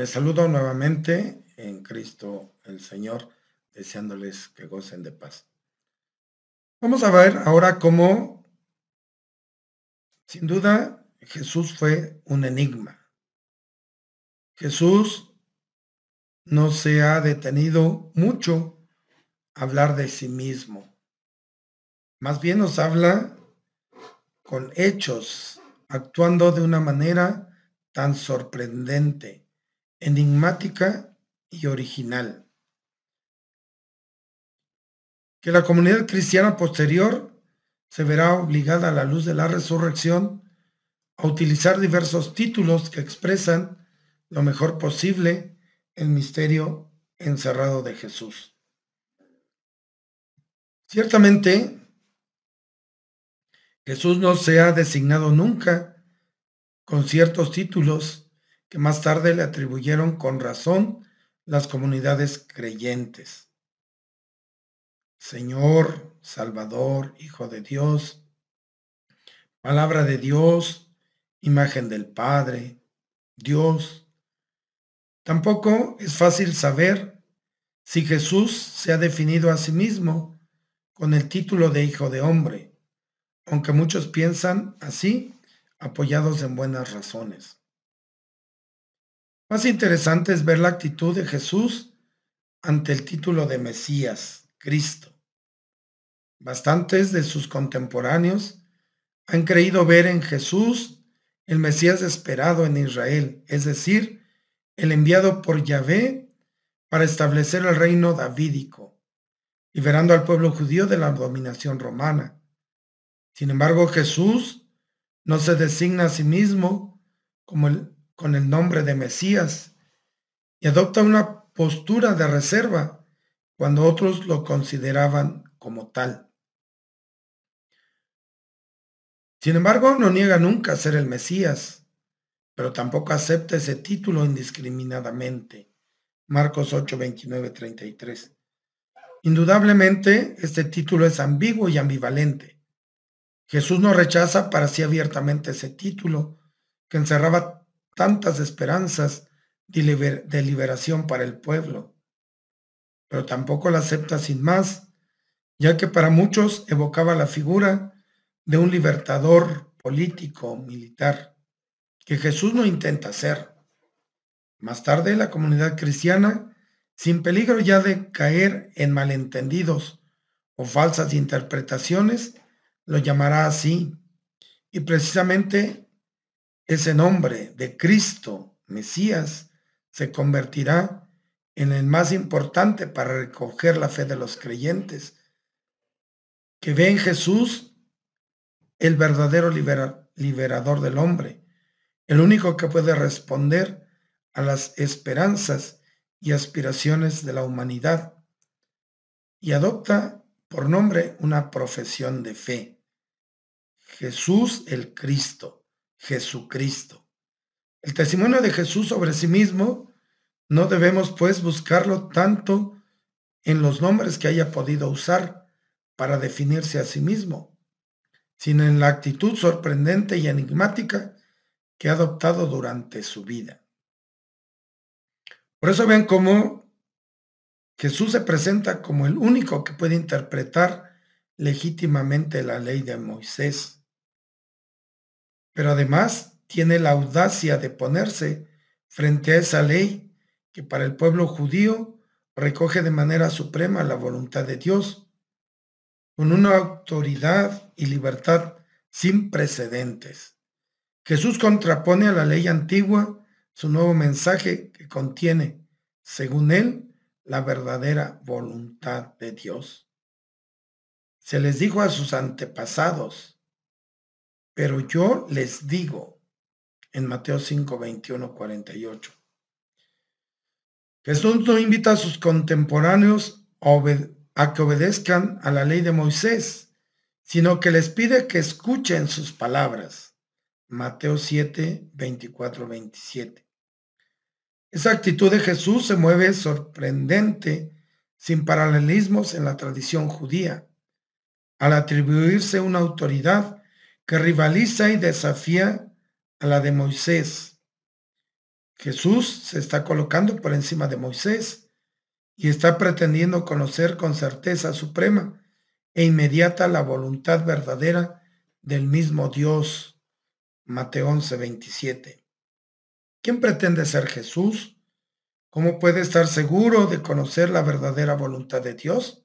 Les saludo nuevamente en Cristo el Señor, deseándoles que gocen de paz. Vamos a ver ahora cómo, sin duda, Jesús fue un enigma. Jesús no se ha detenido mucho a hablar de sí mismo. Más bien nos habla con hechos, actuando de una manera tan sorprendente, enigmática y original. Que la comunidad cristiana posterior se verá obligada a la luz de la resurrección a utilizar diversos títulos que expresan lo mejor posible el misterio encerrado de Jesús. Ciertamente, Jesús no se ha designado nunca con ciertos títulos que más tarde le atribuyeron con razón las comunidades creyentes. Señor, Salvador, Hijo de Dios, Palabra de Dios, imagen del Padre, Dios. Tampoco es fácil saber si Jesús se ha definido a sí mismo con el título de Hijo de Hombre aunque muchos piensan así, apoyados en buenas razones. Más interesante es ver la actitud de Jesús ante el título de Mesías, Cristo. Bastantes de sus contemporáneos han creído ver en Jesús el Mesías esperado en Israel, es decir, el enviado por Yahvé para establecer el reino davídico, liberando al pueblo judío de la dominación romana. Sin embargo, Jesús no se designa a sí mismo como el, con el nombre de Mesías y adopta una postura de reserva cuando otros lo consideraban como tal. Sin embargo, no niega nunca ser el Mesías, pero tampoco acepta ese título indiscriminadamente. Marcos 8, 29, 33. Indudablemente, este título es ambiguo y ambivalente Jesús no rechaza para sí abiertamente ese título que encerraba tantas esperanzas de liberación para el pueblo, pero tampoco la acepta sin más, ya que para muchos evocaba la figura de un libertador político, militar, que Jesús no intenta ser. Más tarde la comunidad cristiana, sin peligro ya de caer en malentendidos o falsas interpretaciones, lo llamará así. Y precisamente ese nombre de Cristo, Mesías, se convertirá en el más importante para recoger la fe de los creyentes, que ve en Jesús el verdadero liberador del hombre, el único que puede responder a las esperanzas y aspiraciones de la humanidad, y adopta por nombre una profesión de fe. Jesús el Cristo, Jesucristo. El testimonio de Jesús sobre sí mismo no debemos pues buscarlo tanto en los nombres que haya podido usar para definirse a sí mismo, sino en la actitud sorprendente y enigmática que ha adoptado durante su vida. Por eso vean cómo Jesús se presenta como el único que puede interpretar legítimamente la ley de Moisés pero además tiene la audacia de ponerse frente a esa ley que para el pueblo judío recoge de manera suprema la voluntad de Dios, con una autoridad y libertad sin precedentes. Jesús contrapone a la ley antigua su nuevo mensaje que contiene, según él, la verdadera voluntad de Dios. Se les dijo a sus antepasados, pero yo les digo, en Mateo 5, 21, 48, Jesús no invita a sus contemporáneos a, que obedezcan a la ley de Moisés, sino que les pide que escuchen sus palabras. Mateo 7, 24, 27. Esa actitud de Jesús se mueve sorprendente, sin paralelismos en la tradición judía, al atribuirse una autoridad que rivaliza y desafía a la de Moisés. Jesús se está colocando por encima de Moisés y está pretendiendo conocer con certeza suprema e inmediata la voluntad verdadera del mismo Dios. Mateo 11, 27. ¿Quién pretende ser Jesús? ¿Cómo puede estar seguro de conocer la verdadera voluntad de Dios?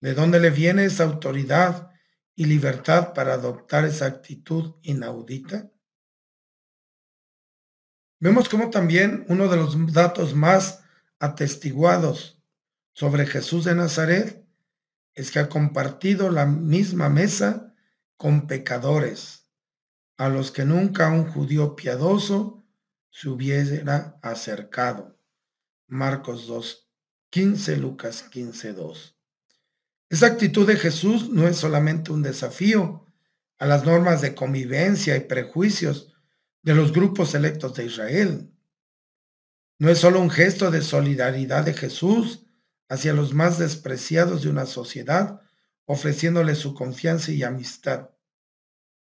¿De dónde le viene esa autoridad y libertad para adoptar esa actitud inaudita? Vemos como también uno de los datos más atestiguados sobre Jesús de Nazaret es que ha compartido la misma mesa con pecadores, a los que nunca un judío piadoso se hubiera acercado. Marcos 2, 15, Lucas 15, 2. Esa actitud de Jesús no es solamente un desafío a las normas de convivencia y prejuicios de los grupos electos de Israel. No es solo un gesto de solidaridad de Jesús hacia los más despreciados de una sociedad, ofreciéndole su confianza y amistad.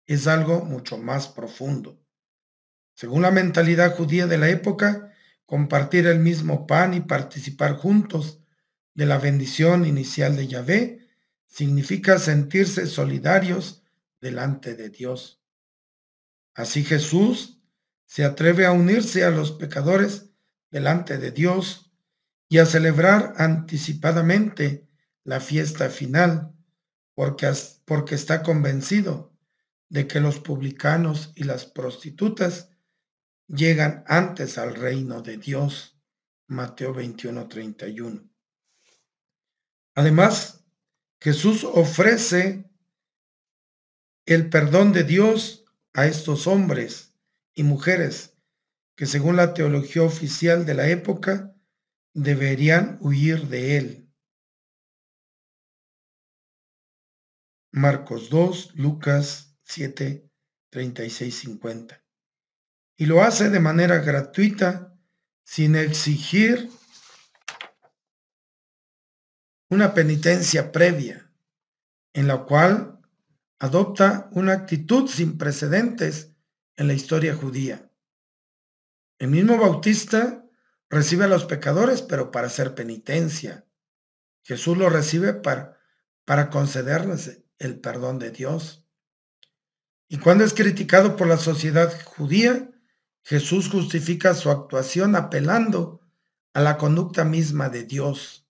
Es algo mucho más profundo. Según la mentalidad judía de la época, compartir el mismo pan y participar juntos de la bendición inicial de Yahvé significa sentirse solidarios delante de Dios. Así Jesús se atreve a unirse a los pecadores delante de Dios y a celebrar anticipadamente la fiesta final, porque, porque está convencido de que los publicanos y las prostitutas llegan antes al reino de Dios. Mateo 21, 31. Además, Jesús ofrece el perdón de Dios a estos hombres y mujeres que según la teología oficial de la época deberían huir de él. Marcos 2, Lucas 7, 36, 50. Y lo hace de manera gratuita, sin exigir una penitencia previa, en la cual adopta una actitud sin precedentes en la historia judía. El mismo Bautista recibe a los pecadores, pero para hacer penitencia. Jesús lo recibe para, para concederles el perdón de Dios. Y cuando es criticado por la sociedad judía, Jesús justifica su actuación apelando a la conducta misma de Dios.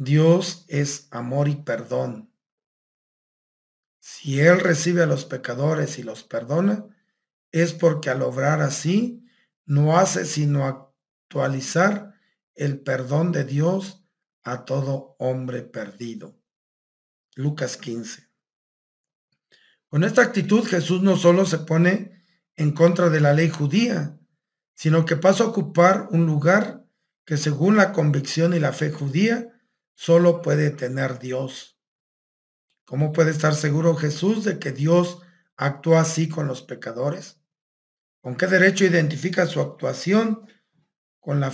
Dios es amor y perdón. Si Él recibe a los pecadores y los perdona, es porque al obrar así, no hace sino actualizar el perdón de Dios a todo hombre perdido. Lucas 15. Con esta actitud Jesús no solo se pone en contra de la ley judía, sino que pasa a ocupar un lugar que según la convicción y la fe judía solo puede tener Dios. ¿Cómo puede estar seguro Jesús de que Dios actúa así con los pecadores? ¿Con qué derecho identifica su actuación con la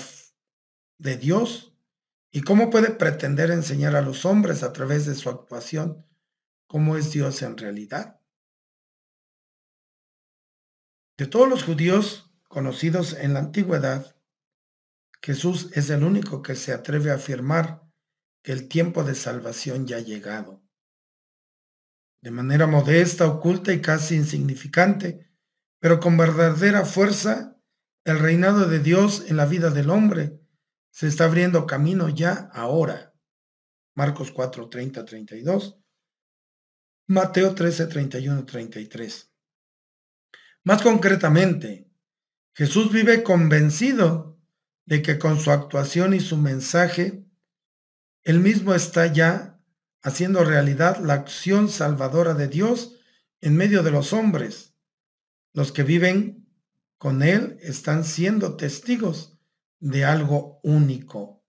de Dios? ¿Y cómo puede pretender enseñar a los hombres a través de su actuación cómo es Dios en realidad? De todos los judíos conocidos en la antigüedad, Jesús es el único que se atreve a afirmar que el tiempo de salvación ya ha llegado. De manera modesta, oculta y casi insignificante, pero con verdadera fuerza, el reinado de Dios en la vida del hombre se está abriendo camino ya ahora. Marcos 4, 30, 32. Mateo 13, 31, 33. Más concretamente, Jesús vive convencido de que con su actuación y su mensaje, él mismo está ya haciendo realidad la acción salvadora de Dios en medio de los hombres los que viven con Él están siendo testigos de algo único.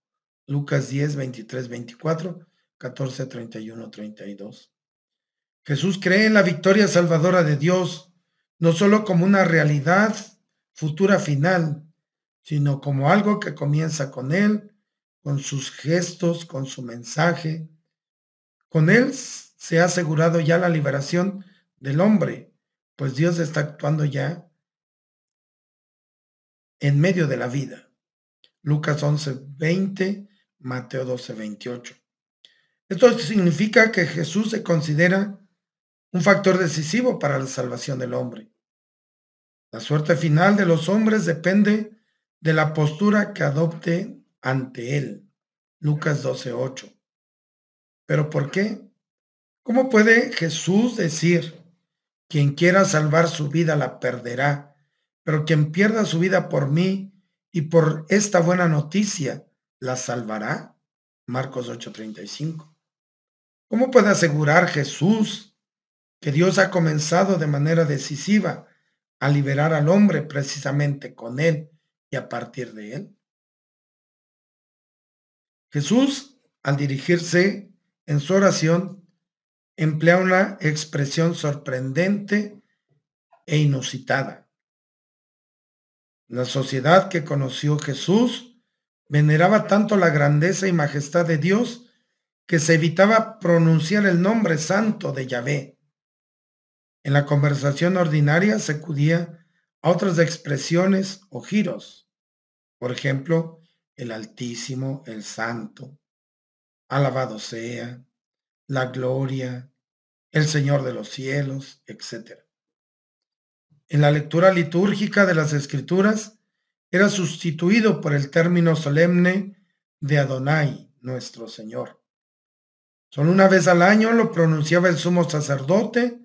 Lucas 10, 23, 24, 14, 31, 32. Jesús cree en la victoria salvadora de Dios, no solo como una realidad futura final, sino como algo que comienza con Él, con sus gestos, con su mensaje. Con Él se ha asegurado ya la liberación del hombre pues Dios está actuando ya en medio de la vida. Lucas 11, 20, Mateo 12, 28. Esto significa que Jesús se considera un factor decisivo para la salvación del hombre. La suerte final de los hombres depende de la postura que adopte ante Él. Lucas 12, 8. ¿Pero por qué? ¿Cómo puede Jesús decir, quien quiera salvar su vida la perderá, pero quien pierda su vida por mí y por esta buena noticia la salvará? Marcos 8:35. ¿Cómo puede asegurar Jesús que Dios ha comenzado de manera decisiva a liberar al hombre precisamente con él y a partir de él? Jesús, al dirigirse en su oración, emplea una expresión sorprendente e inusitada. La sociedad que conoció Jesús veneraba tanto la grandeza y majestad de Dios que se evitaba pronunciar el nombre santo de Yahvé. En la conversación ordinaria se acudía a otras expresiones o giros. Por ejemplo, el Altísimo, el Santo, alabado sea, la gloria, el Señor de los cielos, etc. En la lectura litúrgica de las Escrituras era sustituido por el término solemne de Adonai, nuestro Señor. Solo una vez al año lo pronunciaba el sumo sacerdote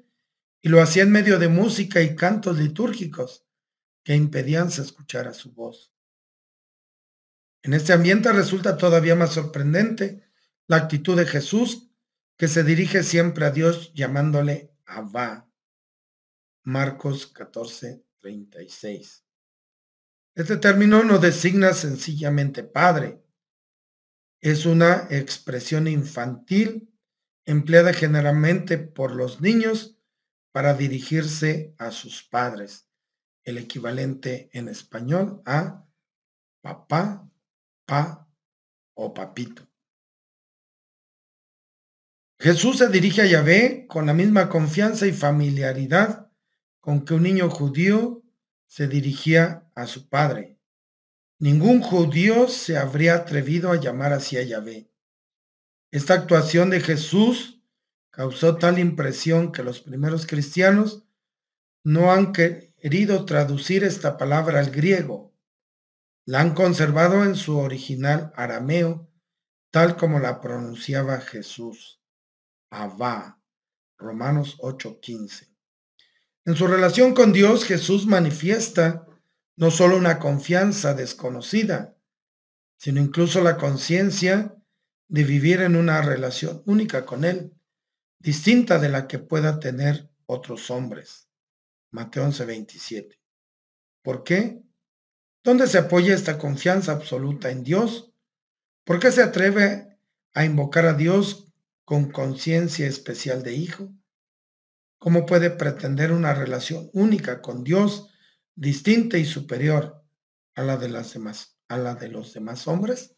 y lo hacía en medio de música y cantos litúrgicos que impedían se escuchara su voz. En este ambiente resulta todavía más sorprendente la actitud de Jesús que se dirige siempre a Dios llamándole Abba. Marcos 14, 36. Este término no designa sencillamente padre. Es una expresión infantil empleada generalmente por los niños para dirigirse a sus padres, el equivalente en español a papá, o papito. Jesús se dirige a Yahvé con la misma confianza y familiaridad con que un niño judío se dirigía a su padre. Ningún judío se habría atrevido a llamar así a Yahvé. Esta actuación de Jesús causó tal impresión que los primeros cristianos no han querido traducir esta palabra al griego. La han conservado en su original arameo, tal como la pronunciaba Jesús. Abba. Romanos 8:15. En su relación con Dios, Jesús manifiesta no solo una confianza desconocida, sino incluso la conciencia de vivir en una relación única con Él, distinta de la que pueda tener otros hombres. Mateo 11:27. ¿Por qué? ¿Dónde se apoya esta confianza absoluta en Dios? ¿Por qué se atreve a invocar a Dios con conciencia especial de hijo? ¿Cómo puede pretender una relación única con Dios, distinta y superior a la de, las demás, a la de los demás hombres?